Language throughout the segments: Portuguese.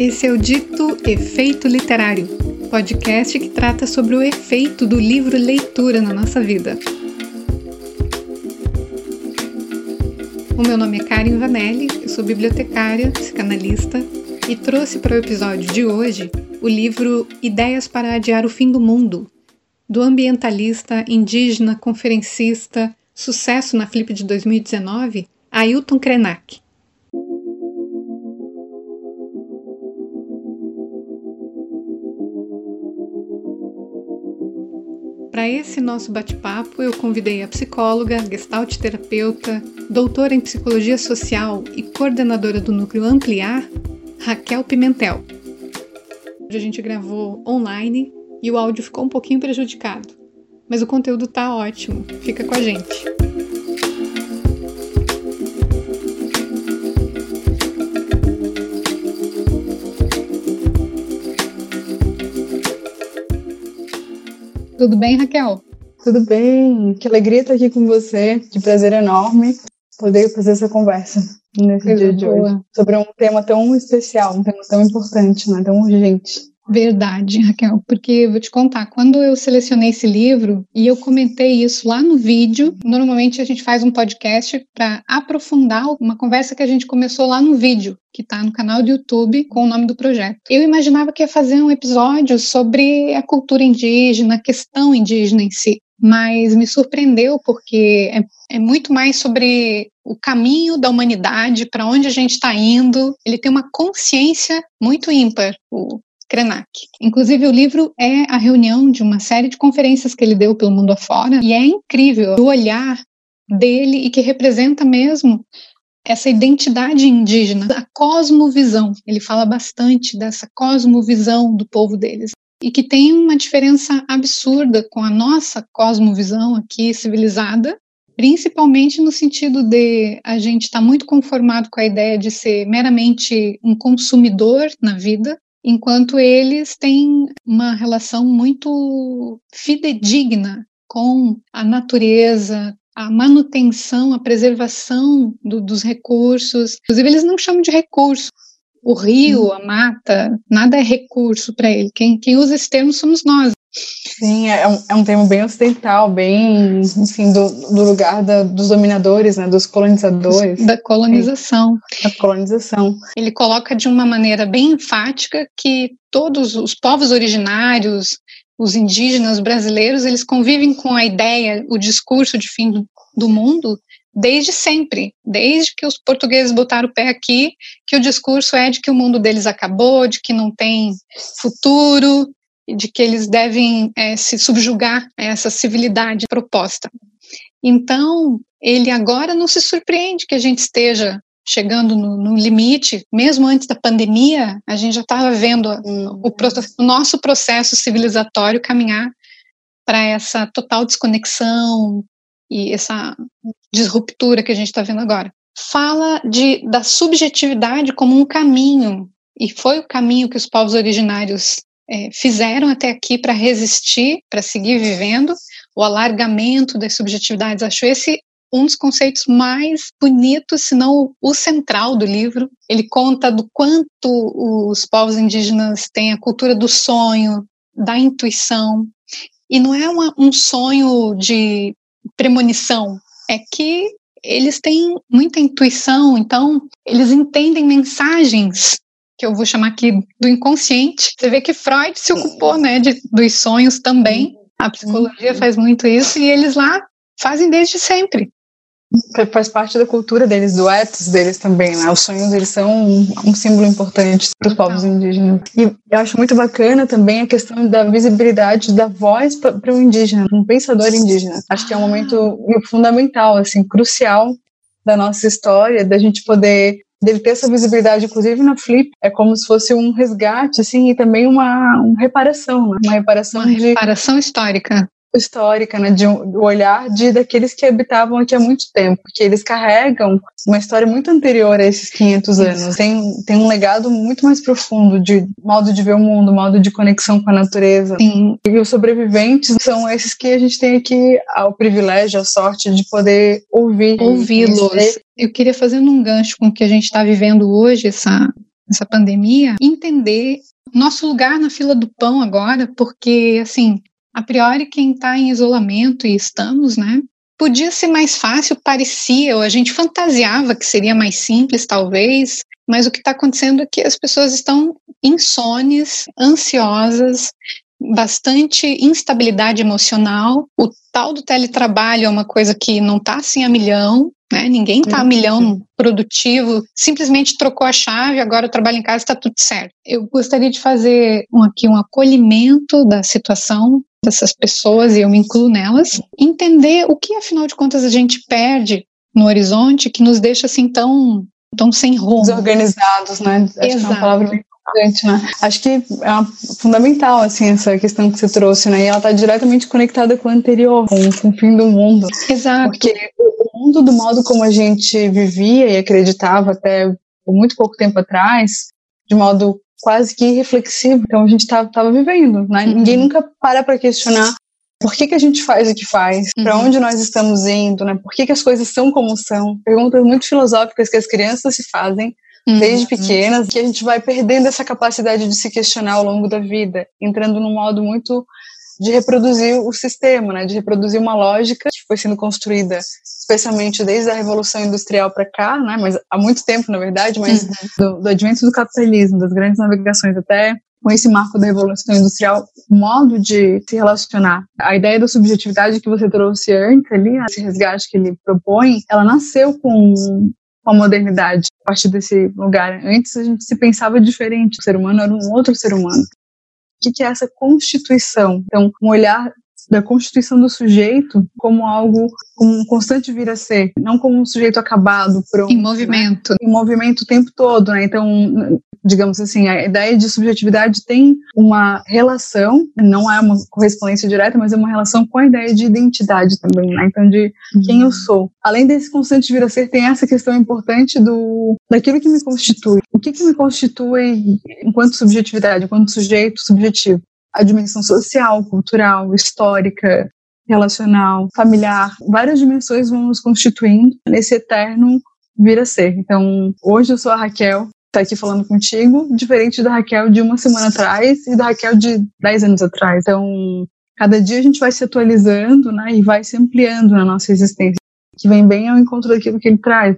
Esse é o Dito Efeito Literário, podcast que trata sobre o efeito do livro leitura na nossa vida. O meu nome é Karen Vanelli, eu sou bibliotecária, psicanalista e trouxe para o episódio de hoje o livro Ideias para Adiar o Fim do Mundo, do ambientalista, indígena, conferencista, sucesso na Flip de 2019, Ailton Krenak. Para esse nosso bate-papo, eu convidei a psicóloga, gestalt terapeuta, doutora em psicologia social e coordenadora do núcleo Ampliar, Raquel Pimentel. Hoje a gente gravou online e o áudio ficou um pouquinho prejudicado, mas o conteúdo tá ótimo. Fica com a gente. Tudo bem, Raquel? Tudo bem. Que alegria estar aqui com você. Que prazer enorme poder fazer essa conversa nesse Coisa dia de boa. hoje. Sobre um tema tão especial, um tema tão importante, né? tão urgente. Verdade, Raquel, porque vou te contar, quando eu selecionei esse livro e eu comentei isso lá no vídeo, normalmente a gente faz um podcast para aprofundar uma conversa que a gente começou lá no vídeo, que está no canal do YouTube com o nome do projeto. Eu imaginava que ia fazer um episódio sobre a cultura indígena, a questão indígena em si, mas me surpreendeu porque é, é muito mais sobre o caminho da humanidade, para onde a gente está indo. Ele tem uma consciência muito ímpar, o Krenak. Inclusive, o livro é a reunião de uma série de conferências que ele deu pelo mundo afora, e é incrível o olhar dele e que representa mesmo essa identidade indígena, a cosmovisão. Ele fala bastante dessa cosmovisão do povo deles e que tem uma diferença absurda com a nossa cosmovisão aqui civilizada, principalmente no sentido de a gente estar tá muito conformado com a ideia de ser meramente um consumidor na vida enquanto eles têm uma relação muito fidedigna com a natureza, a manutenção, a preservação do, dos recursos. Inclusive, eles não chamam de recurso. O rio, a mata, nada é recurso para ele. Quem, quem usa esse termo somos nós. Sim, é um, é um termo bem ocidental, bem, enfim, do, do lugar da, dos dominadores, né, dos colonizadores. Da colonização. Da colonização. Ele coloca de uma maneira bem enfática que todos os povos originários, os indígenas brasileiros, eles convivem com a ideia, o discurso de fim do, do mundo desde sempre, desde que os portugueses botaram o pé aqui, que o discurso é de que o mundo deles acabou, de que não tem futuro, de que eles devem é, se subjugar a essa civilidade proposta. Então, ele agora não se surpreende que a gente esteja chegando no, no limite, mesmo antes da pandemia, a gente já estava vendo o, o, nosso processo civilizatório caminhar para essa total desconexão e essa disruptura que a gente está vendo agora. Fala de, da subjetividade como um caminho, e foi o caminho que os povos originários é, fizeram até aqui para resistir, para seguir vivendo, o alargamento das subjetividades. Acho esse um dos conceitos mais bonitos, se não o central do livro. Ele conta do quanto os povos indígenas têm a cultura do sonho, da intuição. E não é uma, um sonho de premonição, é que eles têm muita intuição, então eles entendem mensagens que eu vou chamar aqui do inconsciente. Você vê que Freud se ocupou, né, de, dos sonhos também. A psicologia faz muito isso e eles lá fazem desde sempre. Faz parte da cultura deles, do ethos deles também, né? Os sonhos, eles são um, um símbolo importante para os povos indígenas. E eu acho muito bacana também a questão da visibilidade da voz para o indígena, um pensador indígena. Acho que é um momento ah. fundamental, assim, crucial da nossa história, da gente poder dele ter essa visibilidade, inclusive na Flip, é como se fosse um resgate, assim, e também uma, uma reparação, né? uma reparação uma de, reparação histórica histórica, né, de um, do olhar de daqueles que habitavam aqui há muito tempo, que eles carregam uma história muito anterior a esses 500 anos. Tem, tem um legado muito mais profundo de modo de ver o mundo, modo de conexão com a natureza. Sim. E os sobreviventes são esses que a gente tem aqui o privilégio, a sorte de poder ouvir. Ouvi-los. Eu queria fazer um gancho com o que a gente está vivendo hoje, essa essa pandemia, entender nosso lugar na fila do pão agora, porque, assim, a priori, quem está em isolamento, e estamos, né? Podia ser mais fácil, parecia, ou a gente fantasiava que seria mais simples, talvez, mas o que está acontecendo é que as pessoas estão insones, ansiosas, bastante instabilidade emocional. O tal do teletrabalho é uma coisa que não está assim a milhão, né? Ninguém está a uhum. milhão produtivo, simplesmente trocou a chave, agora eu trabalho em casa, está tudo certo. Eu gostaria de fazer um, aqui um acolhimento da situação dessas pessoas, e eu me incluo nelas, entender o que, afinal de contas, a gente perde no horizonte que nos deixa assim tão, tão sem rumo. Desorganizados, né? Acho Exato. que é uma palavra importante, né? Acho que é fundamental, assim, essa questão que você trouxe, né? E ela está diretamente conectada com o anterior, com, com, o fim do mundo. Exato. Porque o mundo, do modo como a gente vivia e acreditava até muito pouco tempo atrás, de modo quase que irreflexivo, então a gente estava vivendo, né? Uhum. Ninguém nunca para para questionar por que, que a gente faz o que faz, uhum. para onde nós estamos indo, né? Por que, que as coisas são como são? Perguntas muito filosóficas que as crianças se fazem uhum. desde pequenas, que a gente vai perdendo essa capacidade de se questionar ao longo da vida, entrando num modo muito de reproduzir o sistema, né, de reproduzir uma lógica que foi sendo construída, especialmente desde a Revolução Industrial para cá, né, mas há muito tempo, na verdade, mas uhum. do, do advento do capitalismo, das grandes navegações até com esse marco da Revolução Industrial, o modo de se relacionar. A ideia da subjetividade que você trouxe antes ali, esse resgate que ele propõe, ela nasceu com com a modernidade a partir desse lugar. Antes a gente se pensava diferente, o ser humano era um outro ser humano. O que é essa constituição? Então, um olhar da constituição do sujeito como algo, como um constante vir a ser, não como um sujeito acabado, pronto. Em movimento. Né? Em movimento o tempo todo, né? Então, digamos assim, a ideia de subjetividade tem uma relação, não é uma correspondência direta, mas é uma relação com a ideia de identidade também, né? Então, de quem eu uhum. sou. Além desse constante vir a ser, tem essa questão importante do daquilo que me constitui. O que, que me constitui enquanto subjetividade, enquanto sujeito subjetivo? A dimensão social, cultural, histórica, relacional, familiar, várias dimensões vão nos constituindo nesse eterno vir a ser. Então, hoje eu sou a Raquel, tá aqui falando contigo, diferente da Raquel de uma semana atrás e da Raquel de 10 anos atrás. Então, cada dia a gente vai se atualizando, né, e vai se ampliando na nossa existência, que vem bem ao encontro daquilo que ele traz.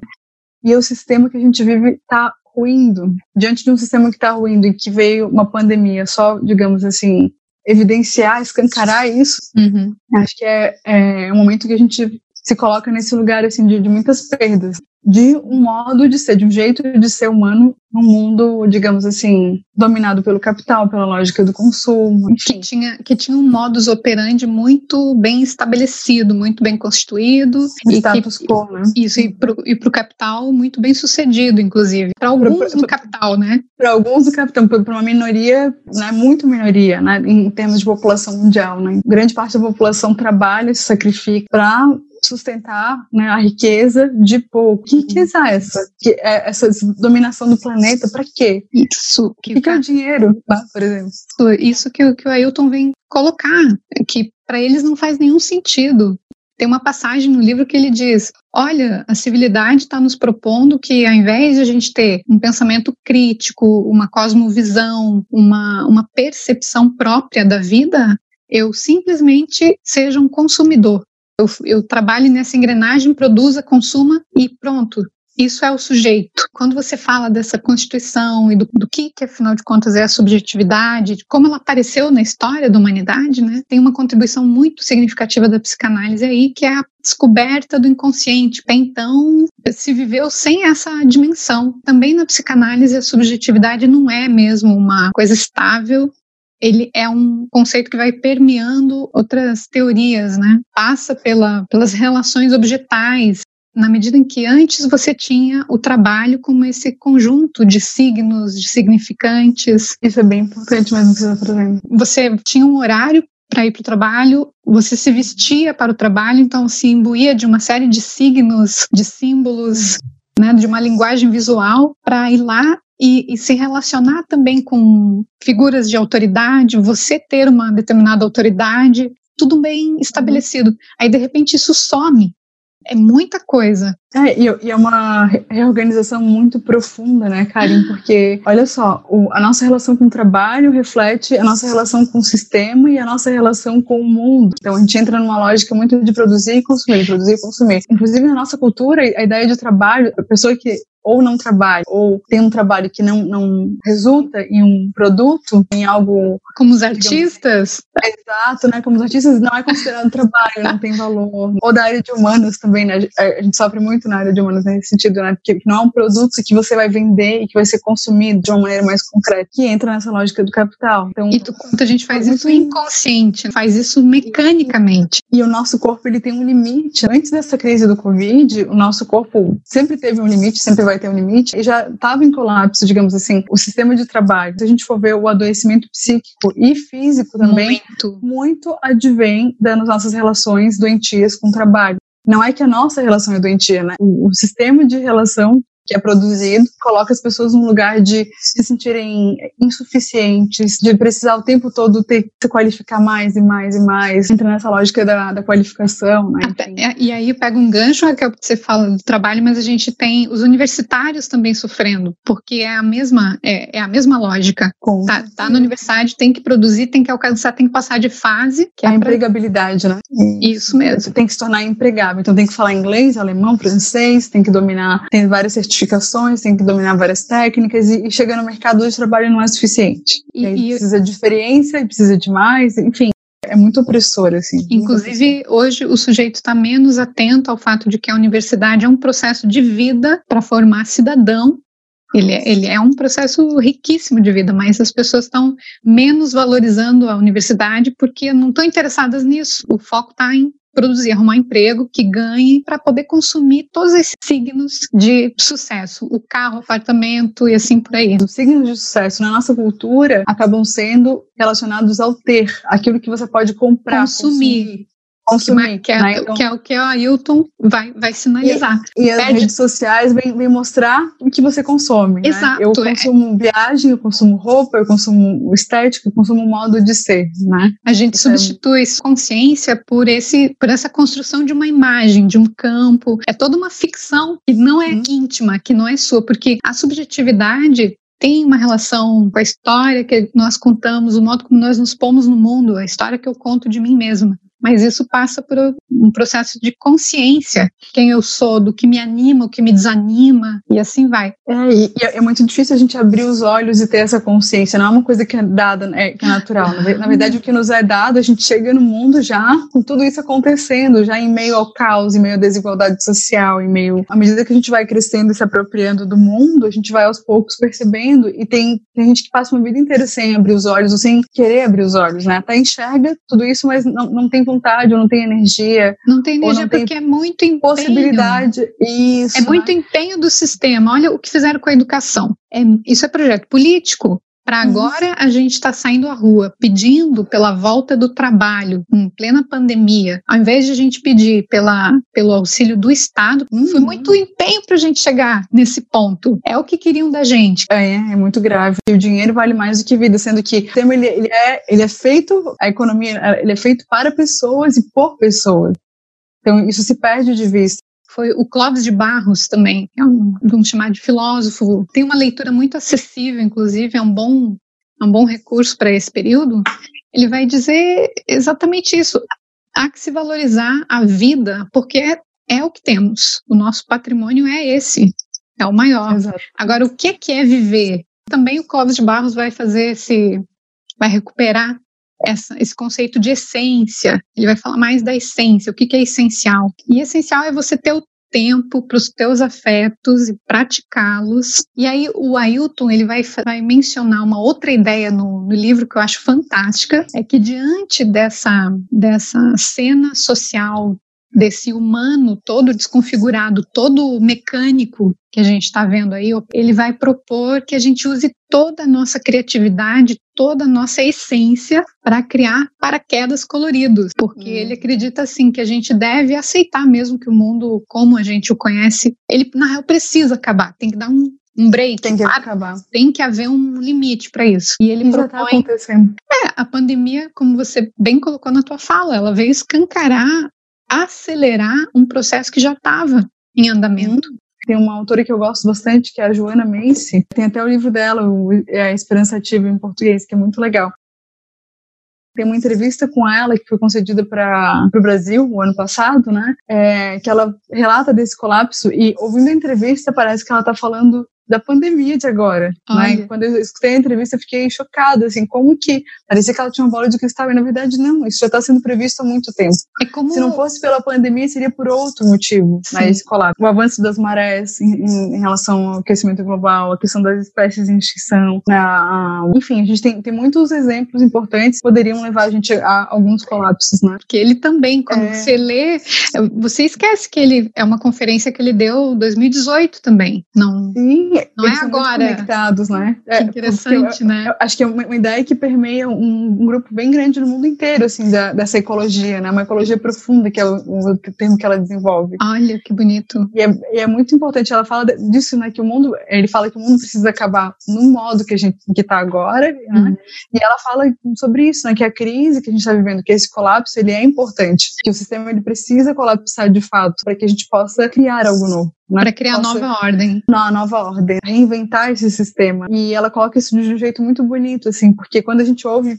E o sistema que a gente vive está ruindo. Diante de um sistema que está ruindo e que veio uma pandemia só, digamos assim, evidenciar, escancarar isso, uhum. acho que é, é um momento que a gente se coloca nesse lugar assim de, de muitas perdas de um modo de ser, de um jeito de ser humano num mundo, digamos assim, dominado pelo capital, pela lógica do consumo, enfim. Que tinha, que tinha um modus operandi muito bem estabelecido, muito bem constituído. E status que, quo, né? Isso, e para o capital muito bem sucedido, inclusive. Para alguns pro, do capital, né? Para alguns do capital, para uma minoria, né, muito minoria, né, em termos de população mundial. Né? Grande parte da população trabalha, se sacrifica para sustentar né, a riqueza de pouco. Que riqueza é essa? Que é essa dominação do planeta, para quê? Isso. Que, que, é o dinheiro, tá, por exemplo? Isso que, que o Ailton vem colocar, que para eles não faz nenhum sentido. Tem uma passagem no livro que ele diz: olha, a civilidade está nos propondo que, ao invés de a gente ter um pensamento crítico, uma cosmovisão, uma, uma percepção própria da vida, eu simplesmente seja um consumidor eu, eu trabalho nessa engrenagem, produza, consuma e pronto. Isso é o sujeito. Quando você fala dessa constituição e do, do que, que, afinal de contas, é a subjetividade, de como ela apareceu na história da humanidade, né, tem uma contribuição muito significativa da psicanálise aí, que é a descoberta do inconsciente. Até então, se viveu sem essa dimensão. Também na psicanálise, a subjetividade não é mesmo uma coisa estável ele é um conceito que vai permeando outras teorias, né? Passa pela, pelas relações objetais, na medida em que antes você tinha o trabalho como esse conjunto de signos, de significantes. Isso é bem importante que você está trazendo. Você tinha um horário para ir para o trabalho, você se vestia para o trabalho, então se imbuía de uma série de signos, de símbolos, né, de uma linguagem visual para ir lá e, e, se relacionar também com figuras de autoridade, você ter uma determinada autoridade, tudo bem estabelecido. Aí, de repente, isso some. É muita coisa. É, e, e, é uma reorganização muito profunda, né, Karen? Porque, olha só, o, a nossa relação com o trabalho reflete a nossa relação com o sistema e a nossa relação com o mundo. Então, a gente entra numa lógica muito de produzir e consumir, produzir e consumir. Inclusive, na nossa cultura, a ideia de trabalho, a pessoa que ou não trabalha, ou tem um trabalho que não, não resulta em um produto, em algo. Como os artistas? Digamos, exato, né? Como os artistas não é considerado trabalho, não tem valor. Ou da área de humanos também, né? A gente sofre muito na área de humanos nesse sentido, né? Porque não é um produto que você vai vender e que vai ser consumido de uma maneira mais concreta, que entra nessa lógica do capital. Então, e do quanto a gente faz isso inconsciente, faz isso mecanicamente. E o nosso corpo, ele tem um limite. Antes dessa crise do Covid, o nosso corpo sempre teve um limite, sempre vai vai ter um limite, e já estava em colapso, digamos assim, o sistema de trabalho. Se a gente for ver o adoecimento psíquico e físico também, muito, muito advém das nossas relações doentias com o trabalho. Não é que a nossa relação é doentia, né? O, o sistema de relação que é produzido, coloca as pessoas num lugar de se sentirem insuficientes, de precisar o tempo todo ter que se qualificar mais e mais e mais, entra nessa lógica da, da qualificação, né? Até, e aí pega um gancho, Raquel, que você fala do trabalho, mas a gente tem os universitários também sofrendo, porque é a mesma, é, é a mesma lógica. Com tá, tá na universidade, tem que produzir, tem que alcançar, tem que passar de fase. Que é a empregabilidade, né? Isso mesmo. Você tem que se tornar empregável, então tem que falar inglês, alemão, francês, tem que dominar, tem várias certificações certificações, tem que dominar várias técnicas e, e chegar no mercado de trabalho não é suficiente. E, e precisa de experiência, precisa de mais, enfim. É muito opressor, assim. Inclusive, hoje o sujeito está menos atento ao fato de que a universidade é um processo de vida para formar cidadão ele, é, ele, é um processo riquíssimo de vida, mas as pessoas estão menos valorizando a universidade porque não estão interessadas nisso. O foco está em produzir, arrumar emprego que ganhe para poder consumir todos esses signos de sucesso, o carro, o apartamento e assim por aí. Os signos de sucesso na nossa cultura acabam sendo relacionados ao ter, aquilo que você pode comprar, consumir. consumir consumir. Que, é, né? então, que é o que a Ailton vai, vai sinalizar. E, e as Pede... redes sociais vêm, vem mostrar o que você consome. Né? Exato. Né? Eu é. consumo é. viagem, eu consumo roupa, eu consumo estética, eu consumo modo de ser. Né? A gente então, substitui consciência por, esse, por essa construção de uma imagem, de um campo. É toda uma ficção que não é hum. íntima, que não é sua, porque a subjetividade tem uma relação com a história que nós contamos, o modo como nós nos pomos no mundo, a história que eu conto de mim mesma mas isso passa por um processo de consciência, quem eu sou, do que me anima, o que me desanima, e assim vai. É, e é muito difícil a gente abrir os olhos e ter essa consciência, não é uma coisa que é dada, é, que é natural. Na verdade, o que nos é dado, a gente chega no mundo já com tudo isso acontecendo, já em meio ao caos, em meio à desigualdade social, em meio. À medida que a gente vai crescendo e se apropriando do mundo, a gente vai aos poucos percebendo, e tem, tem gente que passa uma vida inteira sem abrir os olhos, ou sem querer abrir os olhos, né? Até enxerga tudo isso, mas não, não tem vontade, ou não tem energia. Não tem energia não porque tem é muito empenho. Possibilidade. Isso. É muito empenho do sistema. Olha o que fizeram com a educação. É, isso é projeto político. Para uhum. agora a gente está saindo à rua pedindo pela volta do trabalho em plena pandemia, ao invés de a gente pedir pela, pelo auxílio do Estado, uhum. foi muito empenho para a gente chegar nesse ponto. É o que queriam da gente. É, é muito grave. E o dinheiro vale mais do que vida, sendo que o sistema ele, ele, é, ele é feito, a economia ele é feito para pessoas e por pessoas. Então isso se perde de vista foi o Clóvis de Barros também, é um, vamos chamar de filósofo, tem uma leitura muito acessível, inclusive, é um bom, é um bom recurso para esse período. Ele vai dizer exatamente isso. Há que se valorizar a vida, porque é, é o que temos. O nosso patrimônio é esse, é o maior. Exato. Agora, o que é, que é viver? Também o Clóvis de Barros vai fazer esse, vai recuperar essa, esse conceito de essência. Ele vai falar mais da essência, o que, que é essencial. E essencial é você ter o tempo para os teus afetos e praticá-los. E aí o Ailton ele vai, vai mencionar uma outra ideia no, no, livro que eu acho fantástica, é que diante dessa, dessa cena social desse humano todo desconfigurado, todo mecânico que a gente está vendo aí, ele vai propor que a gente use toda a nossa criatividade, toda a nossa essência para criar paraquedas coloridos, porque hum. ele acredita assim que a gente deve aceitar mesmo que o mundo como a gente o conhece, ele na real precisa acabar, tem que dar um um break. Tem que acabar. Tem que haver um limite para isso. E ele e propõe. Já tá acontecendo. É, a pandemia, como você bem colocou na tua fala, ela veio escancarar acelerar um processo que já estava em andamento. Tem uma autora que eu gosto bastante, que é a Joana Mense. Tem até o livro dela, é A Esperança Ativa em português, que é muito legal. Tem uma entrevista com ela que foi concedida para o Brasil o ano passado, né? É, que ela relata desse colapso e ouvindo a entrevista parece que ela está falando da pandemia de agora. Né? Quando eu escutei a entrevista, eu fiquei chocada, assim, como que parecia que ela tinha uma bola de cristal e na verdade não, isso já está sendo previsto há muito tempo. É como... Se não fosse pela pandemia, seria por outro motivo, né, esse colapso. O avanço das marés em, em, relação ao aquecimento global, a questão das espécies em extinção, né, a, enfim, a gente tem, tem muitos exemplos importantes que poderiam levar a gente a alguns colapsos, né? Que ele também, quando é... você lê, você esquece que ele é uma conferência que ele deu em 2018 também, não? Sim, não é agora. conectados, né? É, interessante, eu, né? Eu acho que é uma, uma, ideia que permeia um, um, grupo bem grande no mundo inteiro, assim, da, dessa ecologia, né? Uma ecologia profunda, que é o, o termo que ela desenvolve. Olha, que bonito. E é, e é, muito importante, ela fala disso, né? Que o mundo, ele fala que o mundo precisa acabar no modo que a gente que está agora, né? Uhum. E ela fala sobre isso, né? Que a crise que a gente está vivendo, que esse colapso, ele é importante, que o sistema ele precisa colapsar de fato para que a gente possa criar algo novo. Para criar possa, nova ordem. Não, nova ordem. Reinventar esse sistema. E ela coloca isso de um jeito muito bonito, assim, porque quando a gente ouve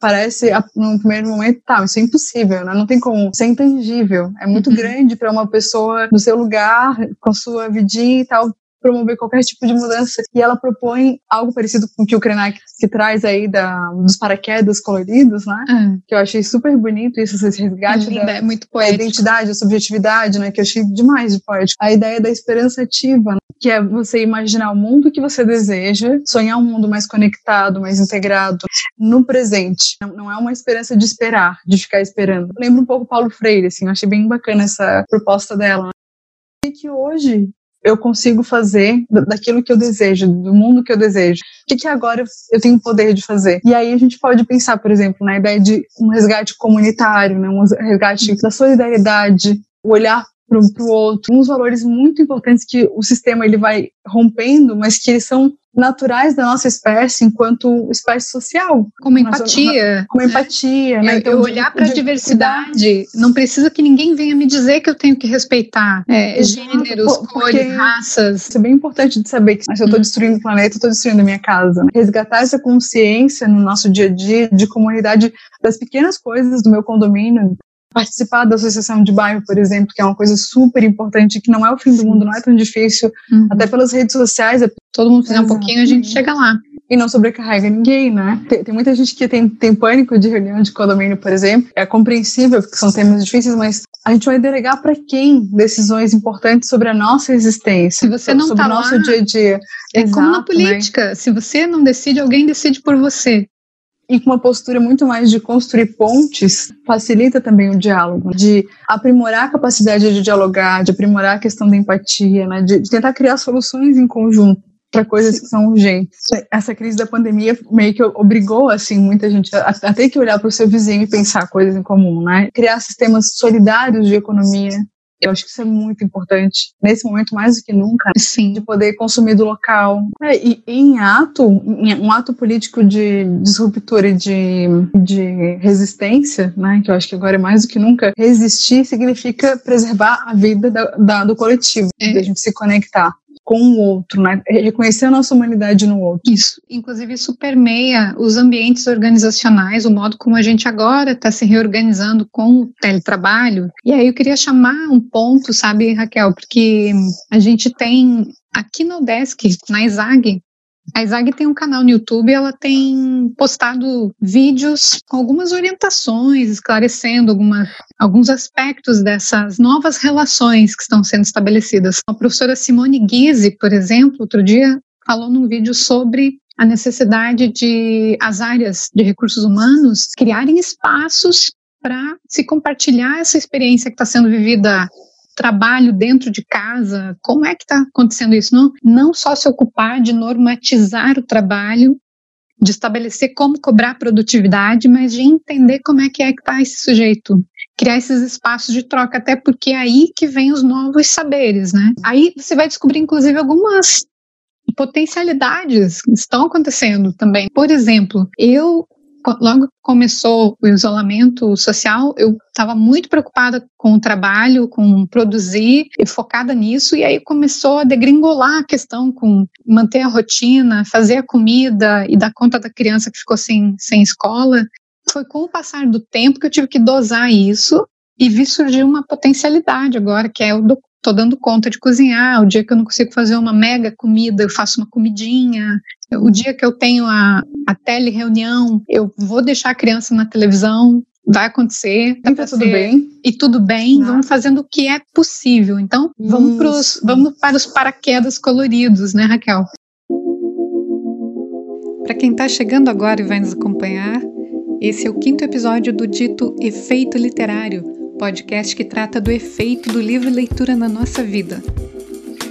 parece, no primeiro momento, tá, isso é impossível, né? Não tem como, isso é intangível. É muito uhum. grande para uma pessoa no seu lugar, com sua vidinha e tal, promover qualquer tipo de mudança. E ela propõe algo parecido com o que o Krenak que traz aí da, dos paraquedas coloridos, né? É. Que eu achei super bonito isso, esse resgate é da, é muito poético. da identidade, a subjetividade, né? Que eu achei demais de poético. A ideia da esperança ativa, né? que é você imaginar o mundo que você deseja, sonhar um mundo mais conectado, mais integrado, no presente. Não, não é uma esperança de esperar, de ficar esperando. Lembra um pouco Paulo Freire, assim, eu achei bem bacana essa proposta dela. E que hoje eu consigo fazer daquilo que eu desejo, do mundo que eu desejo. O que, que agora eu tenho o poder de fazer? E aí a gente pode pensar, por exemplo, na ideia de um resgate comunitário, né, um resgate da solidariedade, o olhar para o outro, uns valores muito importantes que o sistema ele vai rompendo, mas que eles são naturais da nossa espécie enquanto espécie social. Como empatia. Como empatia, né? Então, eu olhar para a diversidade, não precisa que ninguém venha me dizer que eu tenho que respeitar é, gêneros, cores, raças. Isso é bem importante de saber que se eu estou hum. destruindo o planeta, eu estou destruindo a minha casa. Né? Resgatar essa consciência no nosso dia a dia de comunidade das pequenas coisas do meu condomínio, participar da associação de bairro, por exemplo, que é uma coisa super importante, que não é o fim do mundo, não é tão difícil, uhum. até pelas redes sociais. É Todo mundo fizer um pouquinho, a gente chega lá. E não sobrecarrega ninguém, né? Tem, tem, muita gente que tem, tem pânico de reunião de condomínio, por exemplo. É compreensível, porque são temas difíceis, mas a gente vai delegar para quem decisões importantes sobre a nossa existência, Se você não sobre tá o nosso lá, dia a dia. É Exato, como na né? política. Né? Se você não decide, alguém decide por você e com uma postura muito mais de construir pontes, facilita também o diálogo, de aprimorar a capacidade de dialogar, de aprimorar a questão da empatia, né, de, de tentar criar soluções em conjunto para coisas que são urgentes. Essa crise da pandemia meio que obrigou assim muita gente a, a ter que olhar para o seu vizinho e pensar coisas em comum, né? Criar sistemas solidários de economia, eu acho que isso é muito importante, nesse momento mais do que nunca, Sim. de poder consumir do local. É, e, em ato, um ato político de disruptura e de, de resistência, né, que eu acho que agora é mais do que nunca, resistir significa preservar a vida da, da do coletivo, é. da gente se conectar com o outro, né? reconhecer a nossa humanidade no outro. Isso, inclusive isso permeia os ambientes organizacionais, o modo como a gente agora está se reorganizando com o teletrabalho. E aí eu queria chamar um ponto, sabe, Raquel, porque a gente tem aqui no Desk, na ISAG, a Isag tem um canal no YouTube, ela tem postado vídeos com algumas orientações, esclarecendo alguma, alguns aspectos dessas novas relações que estão sendo estabelecidas. A professora Simone Guise, por exemplo, outro dia falou num vídeo sobre a necessidade de as áreas de recursos humanos criarem espaços para se compartilhar essa experiência que está sendo vivida trabalho dentro de casa, como é que está acontecendo isso? Não, não só se ocupar de normatizar o trabalho, de estabelecer como cobrar produtividade, mas de entender como é que é que está esse sujeito. Criar esses espaços de troca, até porque é aí que vem os novos saberes, né? Aí você vai descobrir, inclusive, algumas potencialidades que estão acontecendo também. Por exemplo, eu logo que começou o isolamento social, eu estava muito preocupada com o trabalho, com produzir, e focada nisso, e aí começou a degringolar a questão com manter a rotina, fazer a comida e dar conta da criança que ficou sem, sem escola. Foi com o passar do tempo que eu tive que dosar isso e vi surgir uma potencialidade agora, que é o do, tô dando conta de cozinhar. O dia que eu não consigo fazer uma mega comida, eu faço uma comidinha. O dia que eu tenho a, a tele-reunião, eu vou deixar a criança na televisão. Vai acontecer. E tá tudo bem. E tudo bem, vamos fazendo o que é possível. Então, vamos, pros, vamos para os paraquedas coloridos, né, Raquel? Para quem está chegando agora e vai nos acompanhar, esse é o quinto episódio do dito Efeito Literário, podcast que trata do efeito do livro leitura na nossa vida.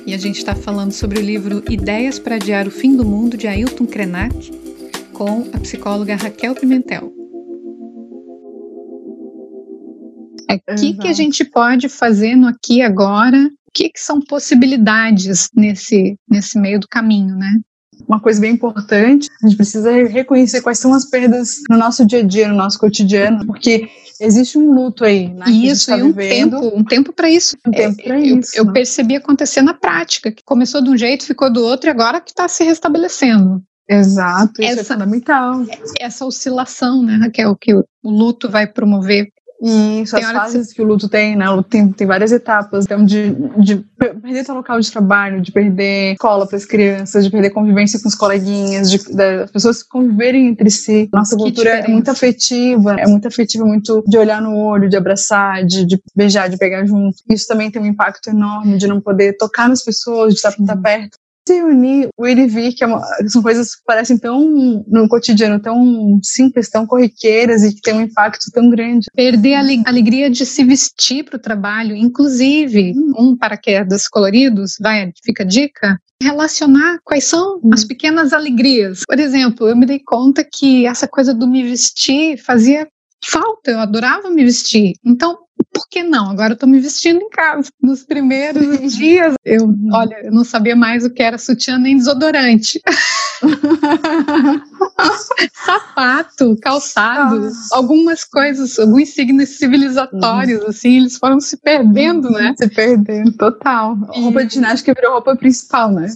E a gente está falando sobre o livro Ideias para Adiar o Fim do Mundo, de Ailton Krenak, com a psicóloga Raquel Pimentel. O é, que, que a gente pode fazer no aqui e agora? O que, que são possibilidades nesse, nesse meio do caminho, né? uma coisa bem importante, a gente precisa reconhecer quais são as perdas no nosso dia a dia, no nosso cotidiano, porque existe um luto aí, né? Isso, tá e um vivendo. tempo, um tempo para isso. Um tempo para isso. Eu, né? percebi acontecer na prática, que começou de um jeito, ficou do outro, e agora que está se restabelecendo. Exato, isso é essa, é fundamental. Essa oscilação, né, Raquel, que o luto vai promover tem as fases que... que... o luto tem, né? O luto tem, tem várias etapas. Então, de, de perder seu local de trabalho, de perder escola para as crianças, de perder convivência com os coleguinhas, de, das pessoas conviverem entre si. Nossa que cultura é muito afetiva, é muito afetiva, muito de olhar no olho, de abraçar, de, de beijar, de pegar junto. Isso também tem um impacto enorme de não poder tocar nas pessoas, de estar, estar perto se unir, o ir e vir, que é uma, são coisas que parecem tão, no cotidiano, tão simples, tão corriqueiras e que tem um impacto tão grande. Perder a alegria de se vestir para o trabalho, inclusive, hum. um paraquedas coloridos, vai, fica a dica, relacionar quais são hum. as pequenas alegrias. Por exemplo, eu me dei conta que essa coisa do me vestir fazia falta, eu adorava me vestir. Então, por que não? Agora eu tô me vestindo em casa. Nos primeiros dias, eu, olha, eu não sabia mais o que era sutiã nem desodorante. Sapato, calçado, ah. algumas coisas, alguns signos civilizatórios, uhum. assim, eles foram se perdendo, né? Se perdendo, total. E... Roupa de ginástica virou roupa principal, né?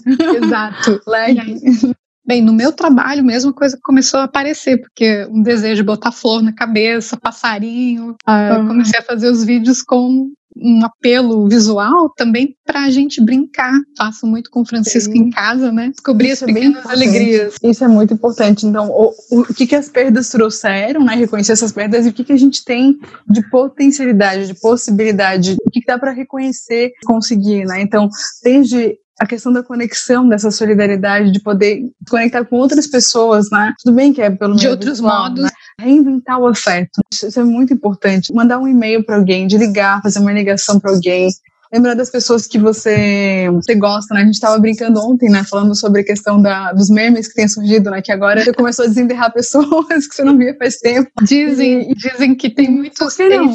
Exato. Leg. Bem, no meu trabalho mesmo a coisa começou a aparecer, porque um desejo de botar flor na cabeça, passarinho. Ah, eu comecei a fazer os vídeos com um apelo visual também para a gente brincar. Faço muito com o Francisco Sim. em casa, né? Descobrir Isso as é pequenas alegrias. Isso é muito importante. Então, o, o, o, que, que as perdas trouxeram, né? Reconhecer essas perdas e o que, que a gente tem de potencialidade, de possibilidade, o que, que dá para reconhecer, conseguir, né? Então, desde a questão da conexão, dessa solidariedade, de poder conectar com outras pessoas, né? Tudo bem que é pelo De outros virtual, modos. Né? Reinventar o afeto. Isso é muito importante. Mandar um e-mail para alguém, de ligar, fazer uma ligação para alguém, lembrar das pessoas que você, você gosta, né? A gente estava brincando ontem, né? Falando sobre a questão da, dos memes que tem surgido, né? Que agora você começou a desenterrar pessoas que você não via faz tempo. Dizem, e, dizem que tem muitos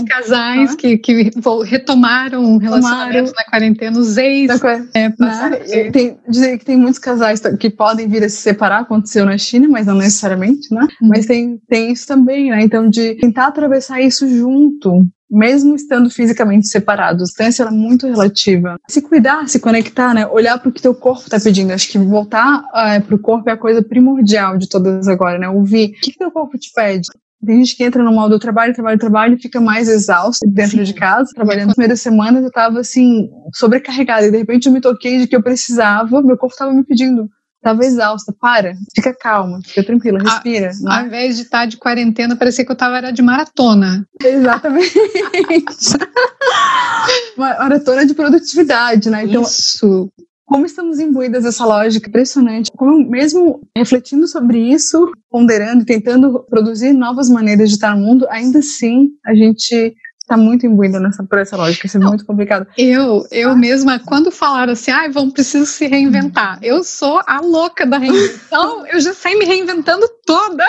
casais ah. que, que retomaram um relacionamento na quarentena, os ex. É, né? tem, dizem que tem muitos casais que podem vir a se separar, aconteceu na China, mas não necessariamente, né? Hum. Mas tem, tem isso também, né? Então, de tentar atravessar isso junto, mesmo estando fisicamente separados. A distância é muito relativa. Se cuidar, se conectar, né? Olhar para o que teu corpo está pedindo. Acho que voltar é, para o corpo é a coisa primordial de todas agora, né? Ouvir o que, que teu corpo te pede. Tem gente que entra no modo do trabalho, trabalho, trabalho e fica mais exausto dentro Sim. de casa, trabalhando. Nas primeiras semanas eu estava assim, sobrecarregada e de repente eu me toquei de que eu precisava, meu corpo estava me pedindo Tava exausta. Para, fica calma, fica tranquila, respira. A, Ao invés de estar de quarentena, parecia que eu tava era de maratona. Exatamente. maratona de produtividade, né? Então, Isso. Como estamos imbuídas dessa lógica impressionante, como mesmo refletindo sobre isso, ponderando e tentando produzir novas maneiras de estar no mundo, ainda assim a gente tá muito imbuída nessa, por essa lógica, isso é Não, muito complicado. Eu, eu mesma, quando falaram assim, ah, vamos preciso se reinventar, eu sou a louca da reinvenção, eu já saí me reinventando toda.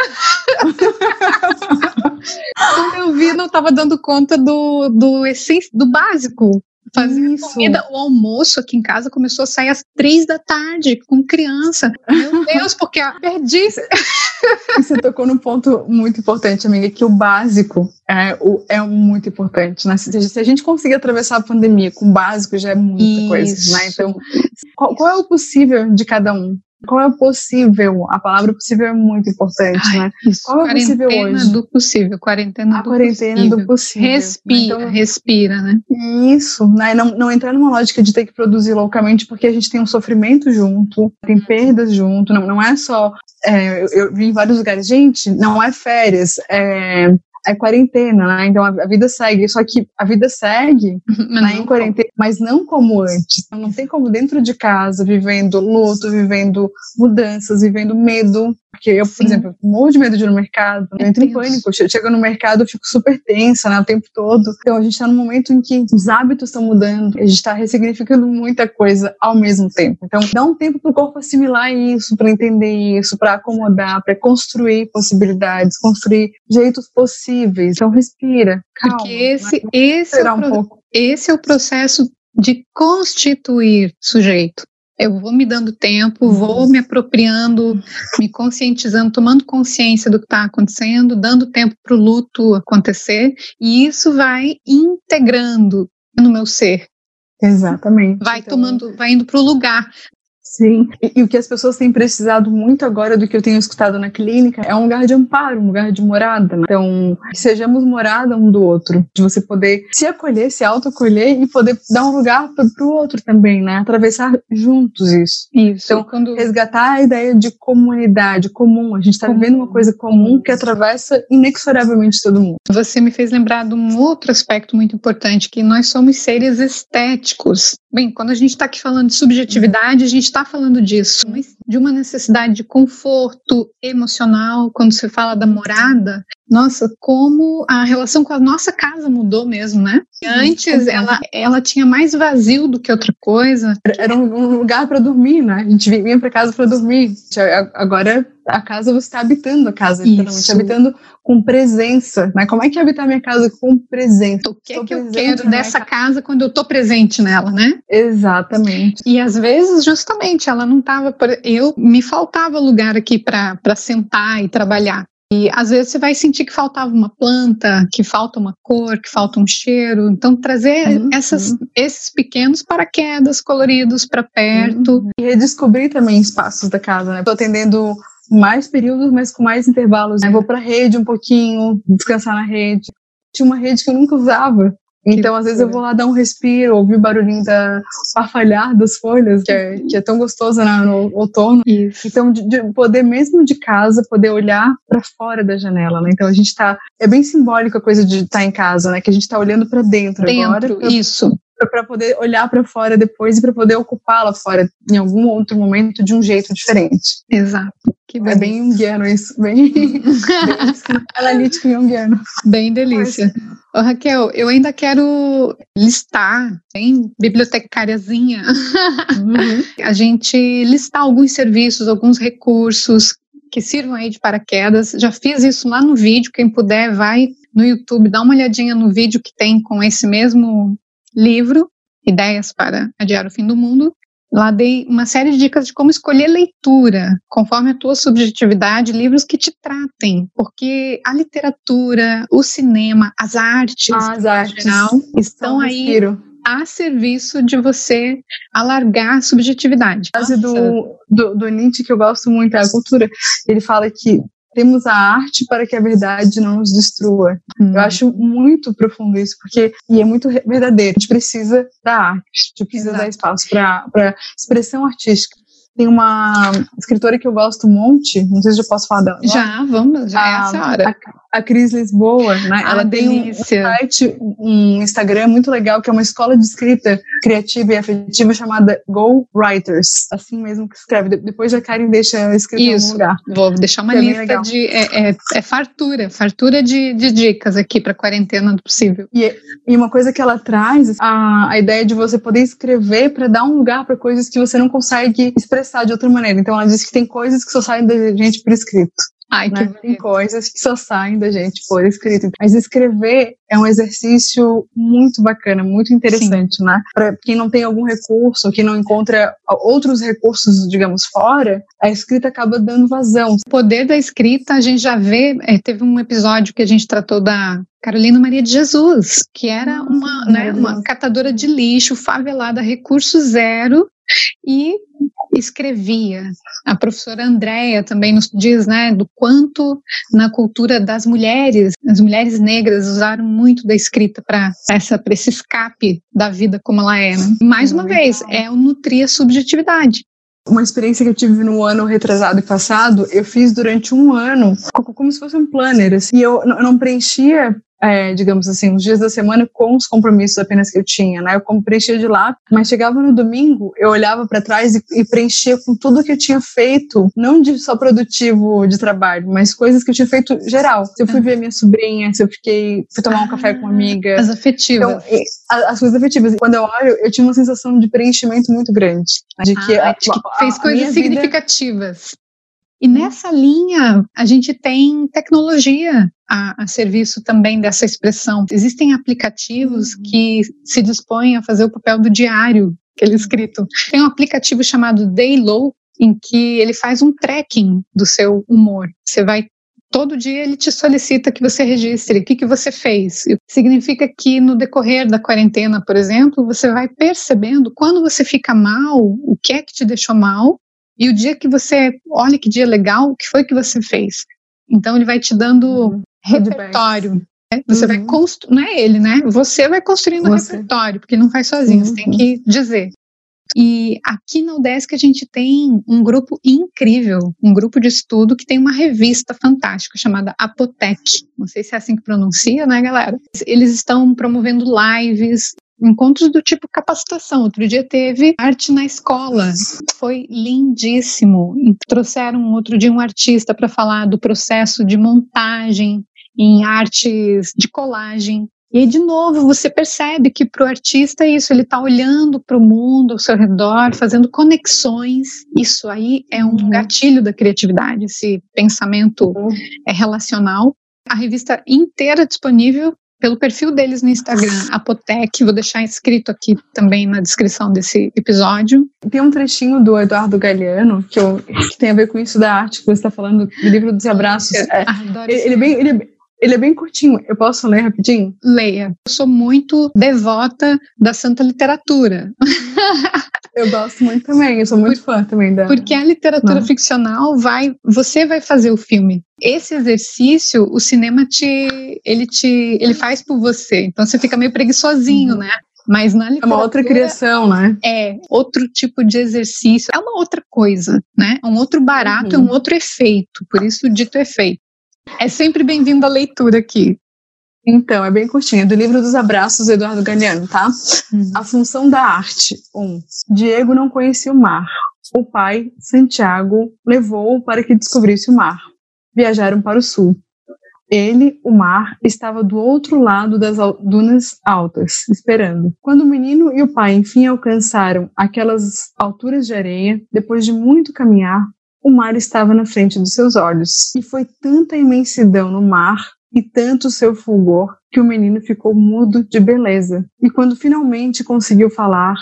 quando eu vi, não estava dando conta do, do, essência, do básico. Fazer comida. O almoço aqui em casa começou a sair às três da tarde com criança. Meu Deus, porque eu perdi. Você tocou num ponto muito importante, amiga, que o básico é, o, é muito importante. Né? Se, se, a gente conseguir atravessar a pandemia com o básico, já é muita Isso. coisa. Né? Então, qual, qual é o possível de cada um? Qual é o possível? A palavra possível é muito importante, Ai, né? Isso. Qual é o possível hoje? do possível, quarentena a do quarentena possível. do possível. Respira, então, respira, né? Isso, né? Não, não entrar numa lógica de ter que produzir loucamente, porque a gente tem um sofrimento junto, tem uhum. perdas junto, não, não é só. É, eu, eu vi em vários lugares, gente, não é férias, é é quarentena, né? Então a, vida segue. Só que a vida segue né, em quarentena, mas não como antes. Então, não tem como dentro de casa, vivendo luto, vivendo mudanças, vivendo medo. Porque eu, por Sim. exemplo, morro de medo de ir no mercado, eu entro em pânico. Chego no mercado, eu fico super tensa né, o tempo todo. Então a gente está num momento em que os hábitos estão mudando, a gente está ressignificando muita coisa ao mesmo tempo. Então dá um tempo para o corpo assimilar isso, para entender isso, para acomodar, para construir possibilidades, construir jeitos possíveis. Então respira, calma. Porque esse, né? esse, é um pouco. esse é o processo de constituir sujeito eu vou me dando tempo, vou me apropriando, me conscientizando, tomando consciência do que está acontecendo, dando tempo para o luto acontecer, e isso vai integrando no meu ser. Exatamente. Vai então, tomando, vai indo para o lugar. Sim, e, e, o que as pessoas têm precisado muito agora do que eu tenho escutado na clínica é um lugar de amparo, um lugar de morada. Né? Então, que sejamos morada um do outro, de você poder se acolher, se autoacolher e poder dar um lugar para o outro também, né? Atravessar juntos isso. Isso. Então, quando resgatar a ideia de comunidade comum, a gente está vivendo uma coisa comum que atravessa inexoravelmente todo mundo. Você me fez lembrar de um outro aspecto muito importante, que nós somos seres estéticos. Bem, quando a gente está aqui falando de subjetividade, a gente está falando disso, de uma necessidade de conforto emocional, quando você fala da morada, nossa, como a relação com a nossa casa mudou mesmo, né? Antes ela, ela tinha mais vazio do que outra coisa. Era um lugar para dormir, né? A gente vinha para casa para dormir. Agora a casa você está habitando a casa, literalmente, habitando com presença, né? Como é que é habitar minha casa com presença? O que é que eu quero dessa casa quando eu estou presente nela, né? Exatamente. E às vezes, justamente, ela não estava. Eu me faltava lugar aqui para sentar e trabalhar. E às vezes você vai sentir que faltava uma planta, que falta uma cor, que falta um cheiro. Então, trazer uhum. essas, esses pequenos paraquedas coloridos para perto. Uhum. E redescobrir também espaços da casa, né? Estou atendendo mais períodos, mas com mais intervalos. Né? Vou para a rede um pouquinho, descansar na rede. Tinha uma rede que eu nunca usava. Então, às vezes, eu vou lá dar um respiro, ouvir o barulhinho da farfalhar das folhas, que é, que é tão gostoso né, no outono. Isso. Então, de, de, poder, mesmo de casa, poder olhar para fora da janela, né? Então, a gente tá. É bem simbólico a coisa de estar tá em casa, né? Que a gente está olhando para dentro, dentro agora. Pra, isso para poder olhar para fora depois e para poder ocupá-la fora em algum outro momento de um jeito diferente. Exato. Que é bem junguiano isso, bem, bem analítico junguiano. Bem delícia. Ô, Raquel, eu ainda quero listar, em bibliotecáriazinha, uhum. a gente listar alguns serviços, alguns recursos que sirvam aí de paraquedas. Já fiz isso lá no vídeo, quem puder vai no YouTube, dá uma olhadinha no vídeo que tem com esse mesmo livro, Ideias para Adiar o Fim do Mundo. Lá dei uma série de dicas de como escolher leitura, conforme a tua subjetividade, livros que te tratem, porque a literatura, o cinema, as artes, ah, as artes geral, estão aí a serviço de você alargar a subjetividade. A frase do, do, do Nietzsche que eu gosto muito é a cultura. Ele fala que temos a arte para que a verdade não nos destrua. Hum. Eu acho muito profundo isso, porque e é muito verdadeiro. A gente precisa da arte, a gente precisa Exato. dar espaço para expressão artística. Tem uma escritora que eu gosto um monte, não sei se eu posso falar dela. Já, vamos, já a, é essa hora. A, a Cris Lisboa, né? Ah, ela delícia. tem um, um site, um Instagram muito legal, que é uma escola de escrita criativa e afetiva chamada Go Writers. Assim mesmo que escreve. depois a Karen deixa escrito Isso. algum lugar. Vou deixar uma é lista de. É, é, é, fartura, fartura de, de dicas aqui para quarentena do possível. E, e uma coisa que ela traz, a, a ideia de você poder escrever para dar um lugar para coisas que você não consegue expressar de outra maneira. Então ela diz que tem coisas que só saem da gente por escrito. Ai, né? Tem coisas que só saem da gente por escrito. Mas escrever é um exercício muito bacana, muito interessante, Sim. né? Para quem não tem algum recurso, quem não encontra outros recursos, digamos, fora, a escrita acaba dando vazão. O poder da escrita, a gente já vê, é, teve um episódio que a gente tratou da Carolina Maria de Jesus, que era uma, né, uma catadora de lixo, favelada, recurso zero, e escrevia. A professora Andréia também nos diz, né, do quanto na cultura das mulheres, as mulheres negras usaram muito da escrita para essa esse escape da vida como ela é. Né? Mais uma vez, é o nutrir a subjetividade uma experiência que eu tive no ano retrasado e passado, eu fiz durante um ano, como se fosse um planner, assim, e eu não preenchia é, digamos assim, os dias da semana com os compromissos apenas que eu tinha, né? Eu preenchia de lá, mas chegava no domingo, eu olhava para trás e, e, preenchia com tudo que eu tinha feito, não de só produtivo de trabalho, mas coisas que eu tinha feito geral. Se eu fui ver minha sobrinha, se eu fiquei, fui tomar um ah, café com uma amiga. As afetivas. Então, as coisas afetivas. Quando eu olho, eu tinha uma sensação de preenchimento muito grande. De que, ah, a, que a, fez coisas significativas. Vida... E nessa linha, a gente tem tecnologia a, a, serviço também dessa expressão. Existem aplicativos uhum. que se dispõem a fazer o papel do diário, aquele escrito. Tem um aplicativo chamado Daylow, em que ele faz um tracking do seu humor. Você vai todo dia ele te solicita que você registre o que, que você fez. Significa que no decorrer da quarentena, por exemplo, você vai percebendo quando você fica mal, o que é que te deixou mal, e o dia que você, olha que dia legal, o que foi que você fez. Então ele vai te dando uhum repertório. Né? Você uhum. vai construir, não é ele, né? Você vai construindo o repertório, porque não faz sozinho, uhum. você tem uhum. que dizer. E aqui na UDESC a gente tem um grupo incrível, um grupo de estudo que tem uma revista fantástica chamada Apotec. Não sei se é assim que pronuncia, né, galera? Eles estão promovendo lives, encontros do tipo capacitação. Outro dia teve arte na escola, foi lindíssimo. trouxeram outro dia um artista para falar do processo de montagem em artes de colagem. E aí, de novo, você percebe que para o artista é isso, ele está olhando para o mundo ao seu redor, fazendo conexões. Isso aí é um uhum. gatilho da criatividade, esse pensamento uhum. é relacional. A revista inteira disponível pelo perfil deles no Instagram, Apotec, vou deixar escrito aqui também na descrição desse episódio. Tem um trechinho do Eduardo Galeano que, eu, que tem a ver com isso da arte que você está falando, do livro dos abraços. É, ele, ele, é bem, ele, ele é bem curtinho. Eu posso ler rapidinho? Leia. Eu sou muito devota da santa literatura. Eu gosto muito também, eu sou muito Por, fã também da. Porque a literatura ficcional vai, você vai fazer o filme. Esse exercício, o cinema te, ele te, ele faz por você. Então você fica meio preguiçosinho, uhum. né? Mas na literatura. É uma outra criação, né? É, outro tipo de exercício. É uma outra coisa, né? Um outro barato, uhum. é um outro efeito. Por isso, o dito efeito. É sempre bem-vindo à leitura aqui. Então, é bem curtinho. É do livro dos abraços, Eduardo Galeano, tá? Uhum. A função da arte. Um, Diego não conhecia o mar. O pai, Santiago, levou-o para que descobrisse o mar. Viajaram para o sul. Ele, o mar, estava do outro lado das dunas altas, esperando. Quando o menino e o pai enfim alcançaram aquelas alturas de areia, depois de muito caminhar, o mar estava na frente dos seus olhos. E foi tanta imensidão no mar e tanto seu fulgor que o menino ficou mudo de beleza. E quando finalmente conseguiu falar,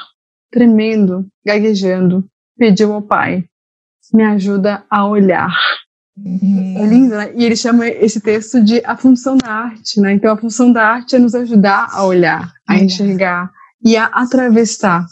tremendo, gaguejando, pediu ao pai: Me ajuda a olhar. É lindo, né? E ele chama esse texto de a função da arte, né? Então a função da arte é nos ajudar a olhar, a enxergar e a atravessar.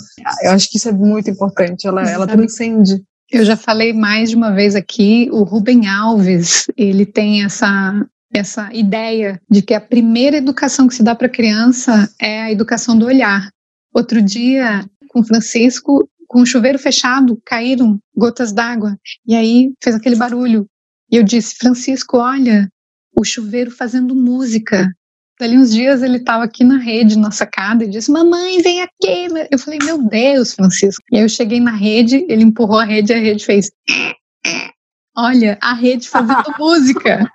Eu acho que isso é muito importante. Ela, ela transcende eu já falei mais de uma vez aqui, o Rubem Alves, ele tem essa essa ideia de que a primeira educação que se dá para a criança é a educação do olhar. Outro dia, com Francisco, com o chuveiro fechado, caíram gotas d'água e aí fez aquele barulho. E eu disse, Francisco, olha, o chuveiro fazendo música. Dali uns dias ele estava aqui na rede, na sacada, e disse: Mamãe, vem aqui. Eu falei: Meu Deus, Francisco. E aí eu cheguei na rede, ele empurrou a rede e a rede fez. Olha, a rede fazendo música.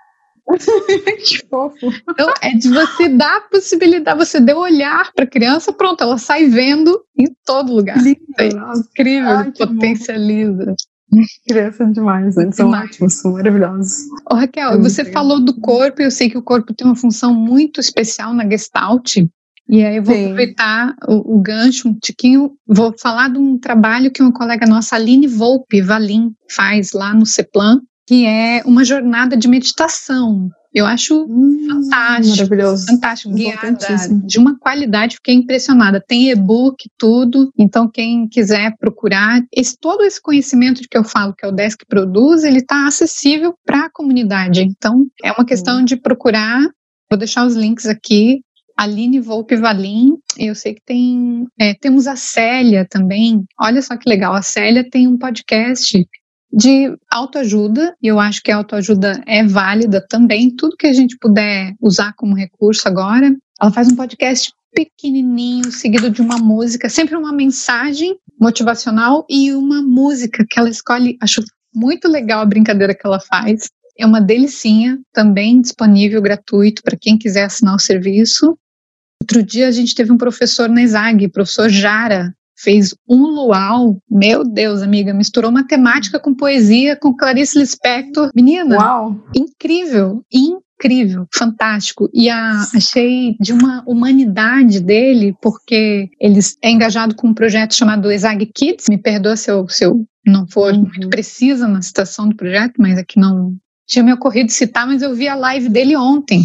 que fofo. Então, é de você dar a possibilidade, você deu olhar para a criança, pronto, ela sai vendo em todo lugar. Lindo. É incrível, Ai, potencializa. Criança demais, né? São demais. ótimos, são maravilhosos. Ô, Raquel, é você legal. falou do corpo, eu sei que o corpo tem uma função muito especial na Gestalt. E aí eu vou Sim. aproveitar o, o, gancho um tiquinho, vou falar de um trabalho que uma colega nossa, Aline Volpe Valim, faz lá no CEPLAN, que é uma jornada de meditação. Eu acho hum, fantástico. Maravilhoso. Fantástico. Guiada de uma qualidade, fiquei impressionada. Tem e-book, tudo. Então, quem quiser procurar, esse, todo esse conhecimento que eu falo que é o Desk produz, ele está acessível para a comunidade. Então, é uma questão hum. de procurar. Vou deixar os links aqui. Aline Volpe Valim, eu sei que tem. É, temos a Célia também. Olha só que legal, a Célia tem um podcast de autoajuda, e eu acho que a autoajuda é válida também, tudo que a gente puder usar como recurso agora. Ela faz um podcast pequenininho, seguido de uma música, sempre uma mensagem motivacional e uma música que ela escolhe. Acho muito legal a brincadeira que ela faz. É uma delicinha, também disponível gratuito para quem quiser assinar o serviço. Outro dia a gente teve um professor na ESAG, professor Jara, fez um luau. Meu Deus, amiga, misturou matemática com poesia, com Clarice Lispector. Menina, Uau. incrível, incrível, fantástico. E a, achei de uma humanidade dele, porque ele é engajado com um projeto chamado Exag Kids. Me perdoa se eu, se eu não for uhum. muito precisa na citação do projeto, mas aqui é não tinha me ocorrido citar, mas eu vi a live dele ontem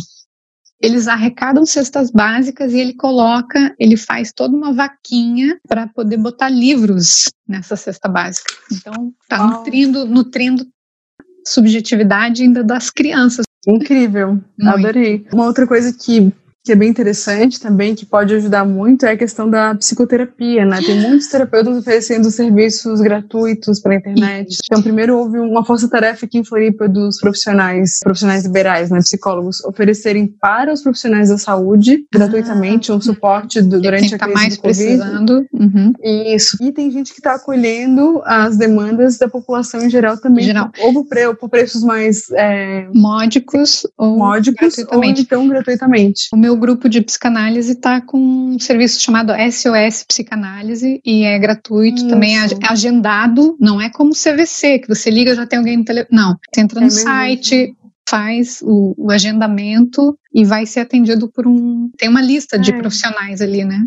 eles arrecadam cestas básicas e ele coloca, ele faz toda uma vaquinha para poder botar livros nessa cesta básica. Então, está nutrindo, nutrindo subjetividade ainda das crianças. Incrível, Muito. adorei. Uma outra coisa que que é bem interessante também, que pode ajudar muito, é a questão da psicoterapia, né? Tem muitos terapeutas oferecendo serviços gratuitos pela internet. Então, primeiro houve uma força-tarefa aqui em Floripa dos profissionais, profissionais liberais, né, psicólogos, oferecerem para os profissionais da saúde, ah, gratuitamente, um suporte do, durante a tá crise mais do Covid. Precisando. Uhum. Isso. E tem gente que está acolhendo as demandas da população em geral também. Em geral. Ou por, pre por preços mais... É, módicos ou módicos, gratuitamente. Ou então gratuitamente. O meu grupo de psicanálise está com um serviço chamado SOS Psicanálise e é gratuito, Isso. também é agendado, não é como CVC, que você liga já tem alguém no telefone. Não, você entra no é site, faz o, o, agendamento e vai ser atendido por um. Tem uma lista de é. profissionais ali, né?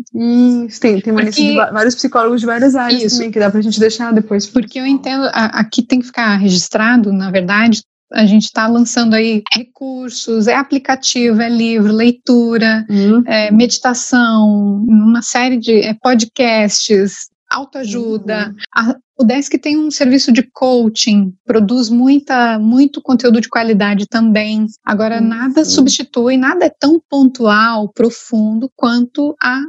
Isso, tem, tem uma porque, lista de vários psicólogos de várias áreas isso, também, que dá pra gente deixar depois. Porque eu entendo, a, aqui tem que ficar registrado, na verdade, a gente está lançando aí recursos, é aplicativo, é livro, leitura, uhum. é meditação, uma série de é, podcasts, autoajuda. Uhum. o Desk tem um serviço de coaching, produz muita, muito conteúdo de qualidade também. Agora, uhum. nada substitui, nada é tão pontual, profundo quanto a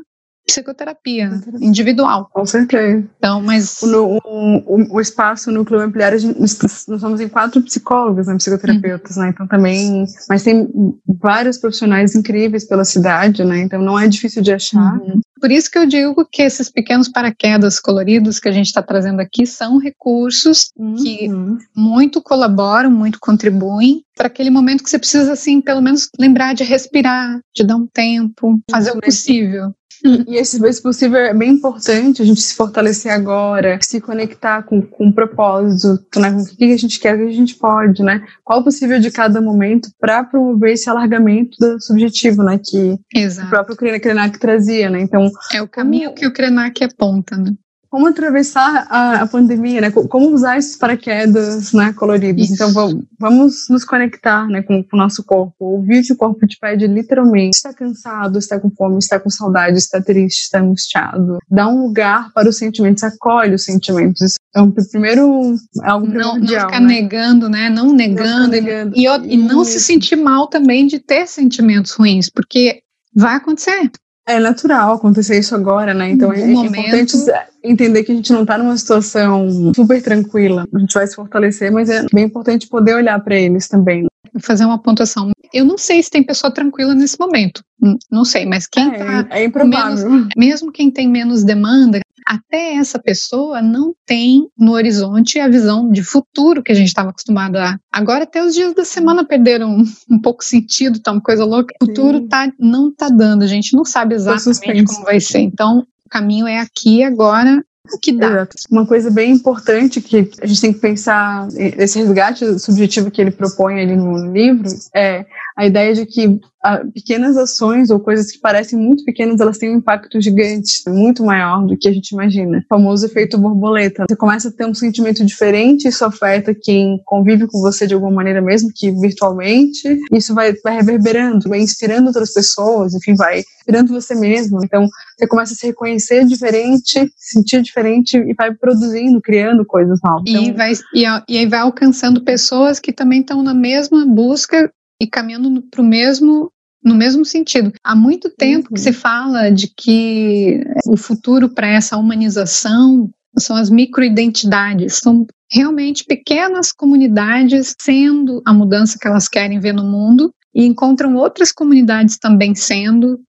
psicoterapia individual. Com certeza. Então, mas. O, o, o espaço Núcleo Ampliar, nós somos em quatro psicólogos, né, psicoterapeutas, uhum. né? Então também. Mas tem vários profissionais incríveis pela cidade, né? Então não é difícil de achar. Uhum. Por isso que eu digo que esses pequenos paraquedas coloridos que a gente está trazendo aqui são recursos uhum. que muito colaboram, muito contribuem para aquele momento que você precisa, assim, pelo menos lembrar de respirar, de dar um tempo, fazer o possível. E esse, esse possível é bem importante a gente se fortalecer agora, se conectar com, com um propósito, né? Com o que a gente quer, o que a gente pode, né? Qual o possível de cada momento para promover esse alargamento do subjetivo, né? Que Exato. o próprio Krenak trazia, né? Então. É o caminho como... que o Krenak aponta, né? Como atravessar a, a, pandemia, né? Como usar esses paraquedas, né, coloridos. Isso. Então vamos, vamos nos conectar, né, com, com, o nosso corpo. Ouvir o que o corpo te pede literalmente. Está cansado, está com fome, está com saudade, está triste, está angustiado. Dá um lugar para os sentimentos, acolhe os sentimentos. Isso é um primeiro é algo não, não ficar né? negando, né? Não negando, não negando. E, e, e não se sentir mal também de ter sentimentos ruins, porque vai acontecer. É natural acontecer isso agora, né? Então é, momento... importante entender que a gente não está numa situação super tranquila. A gente vai se fortalecer, mas é bem importante poder olhar para eles também. Fazer uma pontuação. Eu não sei se tem pessoa tranquila nesse momento. Não sei, mas quem é, tá é improvável. Menos, mesmo quem tem menos demanda, até essa pessoa não tem no horizonte a visão de futuro que a gente estava acostumado a. Agora até os dias da semana perderam um, pouco sentido, tá uma coisa louca. O futuro tá, não tá dando, a gente não sabe exatamente como vai ser. Então, o caminho é aqui agora o que dá. Uma coisa bem importante que a gente tem que pensar, esse resgate subjetivo que ele propõe ali no livro, é a ideia de que ah, pequenas ações ou coisas que parecem muito pequenas, elas têm um impacto gigante, muito maior do que a gente imagina. O famoso efeito borboleta. Você começa a ter um sentimento diferente, isso afeta quem convive com você de alguma maneira, mesmo que virtualmente. Isso vai, vai reverberando, vai inspirando outras pessoas, enfim, vai inspirando você mesmo. Então, você começa a se reconhecer diferente, sentir diferente e vai produzindo, criando coisas novas. Então, e, vai, e, e aí vai alcançando pessoas que também estão na mesma busca e caminhando para o mesmo no mesmo sentido. Há muito tempo uhum. que se fala de que o futuro para essa humanização são as microidentidades, são realmente pequenas comunidades sendo a mudança que elas querem ver no mundo e encontram outras comunidades também sendo.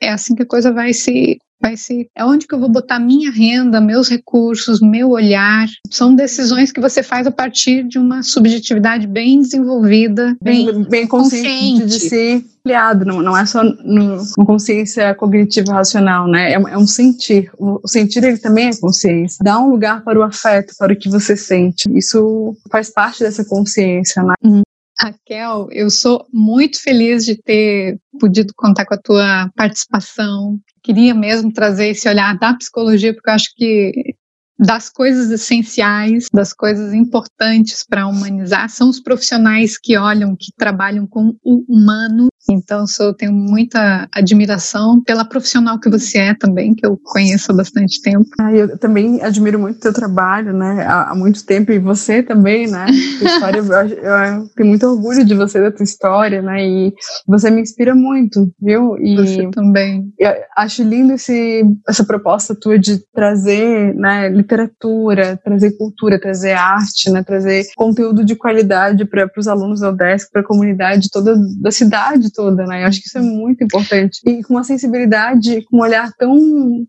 É assim que a coisa vai se vai ser é onde que eu vou botar minha renda, meus recursos, meu olhar. São decisões que você faz a partir de uma subjetividade bem desenvolvida, bem, bem, bem consciente, consciente, de si ampliado, não, não é só no, uma consciência cognitiva racional, né? É, é, um sentir. O sentir ele também é consciência. Dá um lugar para o afeto, para o que você sente. Isso faz parte dessa consciência, né? Uhum. Raquel, eu sou muito feliz de ter podido contar com a tua participação. Queria mesmo trazer esse olhar da psicologia, porque eu acho que das coisas essenciais, das coisas importantes para humanizar, são os profissionais que olham, que trabalham com o humano. Então, eu tenho muita admiração pela profissional que você é também, que eu conheço há bastante tempo. Ah, eu também admiro muito o teu trabalho, né, há, há muito tempo, e você também, né, história, eu, eu, tenho muito orgulho de você, da tua história, né, e você me inspira muito, viu? E você também. Acho lindo esse, essa proposta tua de trazer, né, literatura, trazer cultura, trazer arte, né, trazer conteúdo de qualidade para os alunos da UDESC, para a comunidade toda da cidade toda, né? Eu acho que isso é muito importante. E com uma sensibilidade, com um olhar tão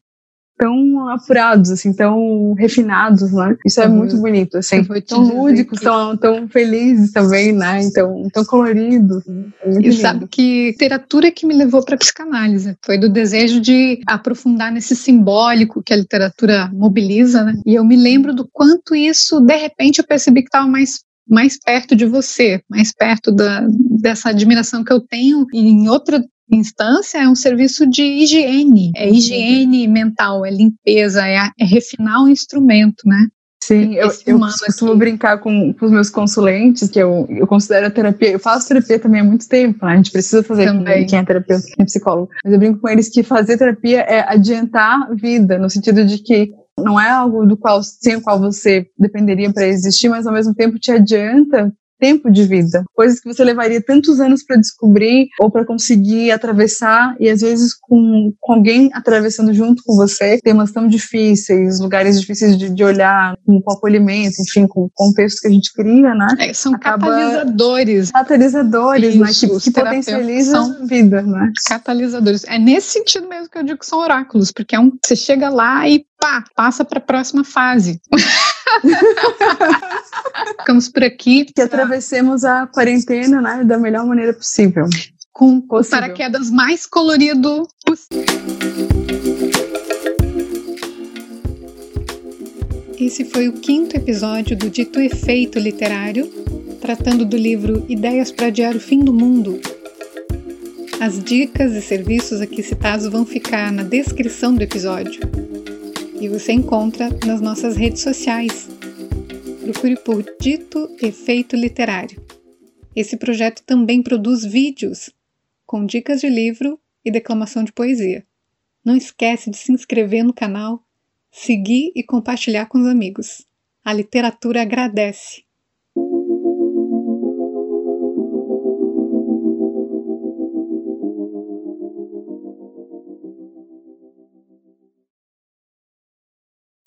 tão apurados, assim, tão refinados, né? Isso é muito bonito, assim, tão lúdicos, que... tão, tão felizes também, né? Então, tão coloridos. É e lindo. sabe que literatura que me levou para psicanálise foi do desejo de aprofundar nesse simbólico que a literatura mobiliza, né? E eu me lembro do quanto isso, de repente, eu percebi que estava mais mais perto de você, mais perto da, dessa admiração que eu tenho em outra instância é um serviço de higiene, é higiene mental, é limpeza, é, é refinar o instrumento, né? Sim, eu, eu costumo aqui. brincar com, com, os meus consulentes, que eu, eu considero a terapia, eu faço terapia também há muito tempo, né? a gente precisa fazer também. quem é terapeuta, quem é psicólogo, mas eu brinco com eles que fazer terapia é adiantar a vida, no sentido de que não é algo do qual sem o qual você dependeria para existir, mas ao mesmo tempo te adianta tempo de vida, coisas que você levaria tantos anos para descobrir ou para conseguir atravessar e às vezes com, com, alguém atravessando junto com você temas tão difíceis, lugares difíceis de, de olhar, com, com, acolhimento, enfim, com o contexto que a gente cria, né? É, são Acaba... catalisadores. Catalisadores, Isso, né? Que, que potencializam a vida, né? Catalisadores. É nesse sentido mesmo que eu digo que são oráculos, porque é um, você chega lá e pá, passa para a próxima fase. Ficamos por aqui. Que atravessemos a quarentena né, da melhor maneira possível. Com o paraquedas mais colorido possível. Esse foi o quinto episódio do Dito Efeito Literário, tratando do livro Ideias para Adiar o Fim do Mundo. As dicas e serviços aqui citados vão ficar na descrição do episódio. E você encontra nas nossas redes sociais, procure por Dito Efeito Literário. Esse projeto também produz vídeos com dicas de livro e declamação de poesia. Não esquece de se inscrever no canal, seguir e compartilhar com os amigos. A literatura agradece.